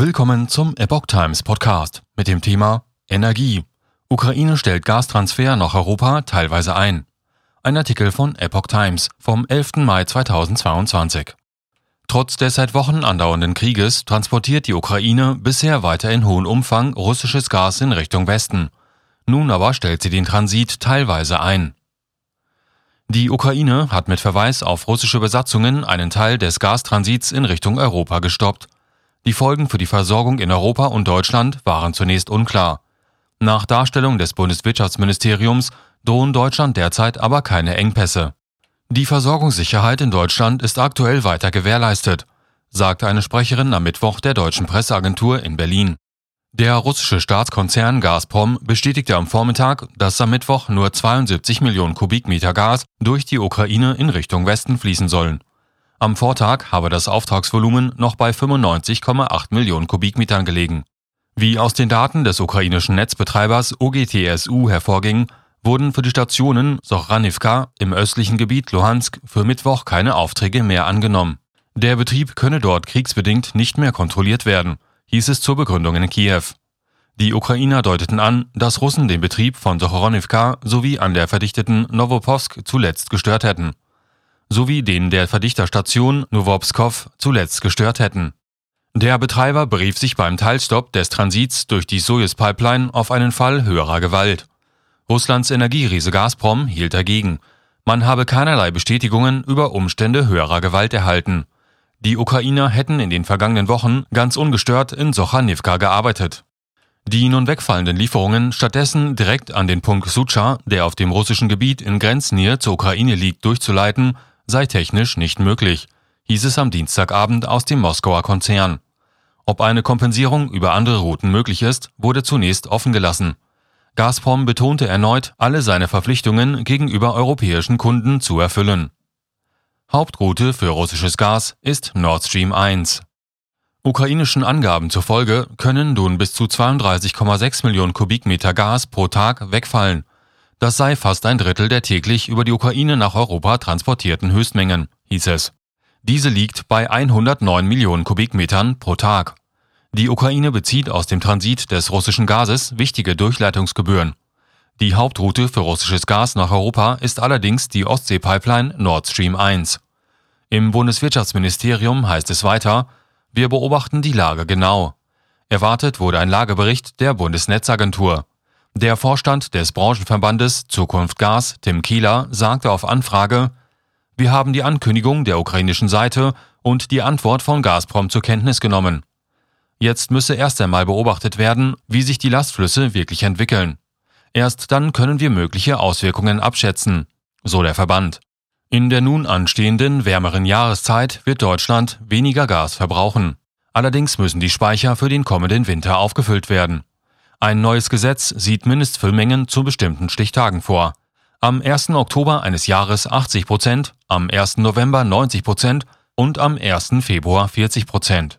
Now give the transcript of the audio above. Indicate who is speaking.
Speaker 1: Willkommen zum Epoch Times Podcast mit dem Thema Energie. Ukraine stellt Gastransfer nach Europa teilweise ein. Ein Artikel von Epoch Times vom 11. Mai 2022. Trotz des seit Wochen andauernden Krieges transportiert die Ukraine bisher weiter in hohem Umfang russisches Gas in Richtung Westen. Nun aber stellt sie den Transit teilweise ein. Die Ukraine hat mit Verweis auf russische Besatzungen einen Teil des Gastransits in Richtung Europa gestoppt. Die Folgen für die Versorgung in Europa und Deutschland waren zunächst unklar. Nach Darstellung des Bundeswirtschaftsministeriums drohen Deutschland derzeit aber keine Engpässe. Die Versorgungssicherheit in Deutschland ist aktuell weiter gewährleistet, sagte eine Sprecherin am Mittwoch der deutschen Presseagentur in Berlin. Der russische Staatskonzern Gazprom bestätigte am Vormittag, dass am Mittwoch nur 72 Millionen Kubikmeter Gas durch die Ukraine in Richtung Westen fließen sollen. Am Vortag habe das Auftragsvolumen noch bei 95,8 Millionen Kubikmetern gelegen. Wie aus den Daten des ukrainischen Netzbetreibers OGTSU hervorging, wurden für die Stationen Sochrannivka im östlichen Gebiet Luhansk für Mittwoch keine Aufträge mehr angenommen. Der Betrieb könne dort kriegsbedingt nicht mehr kontrolliert werden hieß es zur Begründung in Kiew. Die Ukrainer deuteten an, dass Russen den Betrieb von Sochoronivka sowie an der verdichteten Novopolsk zuletzt gestört hätten, sowie den der Verdichterstation Nowopskov zuletzt gestört hätten. Der Betreiber berief sich beim Teilstopp des Transits durch die Soyuz-Pipeline auf einen Fall höherer Gewalt. Russlands Energieriese Gazprom hielt dagegen. Man habe keinerlei Bestätigungen über Umstände höherer Gewalt erhalten. Die Ukrainer hätten in den vergangenen Wochen ganz ungestört in Sochanivka gearbeitet. Die nun wegfallenden Lieferungen stattdessen direkt an den Punkt Sucha, der auf dem russischen Gebiet in Grenznähe zur Ukraine liegt, durchzuleiten, sei technisch nicht möglich, hieß es am Dienstagabend aus dem Moskauer Konzern. Ob eine Kompensierung über andere Routen möglich ist, wurde zunächst offen gelassen. Gazprom betonte erneut, alle seine Verpflichtungen gegenüber europäischen Kunden zu erfüllen. Hauptroute für russisches Gas ist Nord Stream 1. Ukrainischen Angaben zufolge können nun bis zu 32,6 Millionen Kubikmeter Gas pro Tag wegfallen. Das sei fast ein Drittel der täglich über die Ukraine nach Europa transportierten Höchstmengen, hieß es. Diese liegt bei 109 Millionen Kubikmetern pro Tag. Die Ukraine bezieht aus dem Transit des russischen Gases wichtige Durchleitungsgebühren. Die Hauptroute für russisches Gas nach Europa ist allerdings die Ostsee-Pipeline Nord Stream 1. Im Bundeswirtschaftsministerium heißt es weiter, wir beobachten die Lage genau. Erwartet wurde ein Lagebericht der Bundesnetzagentur. Der Vorstand des Branchenverbandes Zukunft Gas, Tim Kieler, sagte auf Anfrage, wir haben die Ankündigung der ukrainischen Seite und die Antwort von Gazprom zur Kenntnis genommen. Jetzt müsse erst einmal beobachtet werden, wie sich die Lastflüsse wirklich entwickeln. Erst dann können wir mögliche Auswirkungen abschätzen, so der Verband. In der nun anstehenden wärmeren Jahreszeit wird Deutschland weniger Gas verbrauchen. Allerdings müssen die Speicher für den kommenden Winter aufgefüllt werden. Ein neues Gesetz sieht Mindestfüllmengen zu bestimmten Stichtagen vor. Am 1. Oktober eines Jahres 80 Prozent, am 1. November 90 Prozent und am 1. Februar 40 Prozent.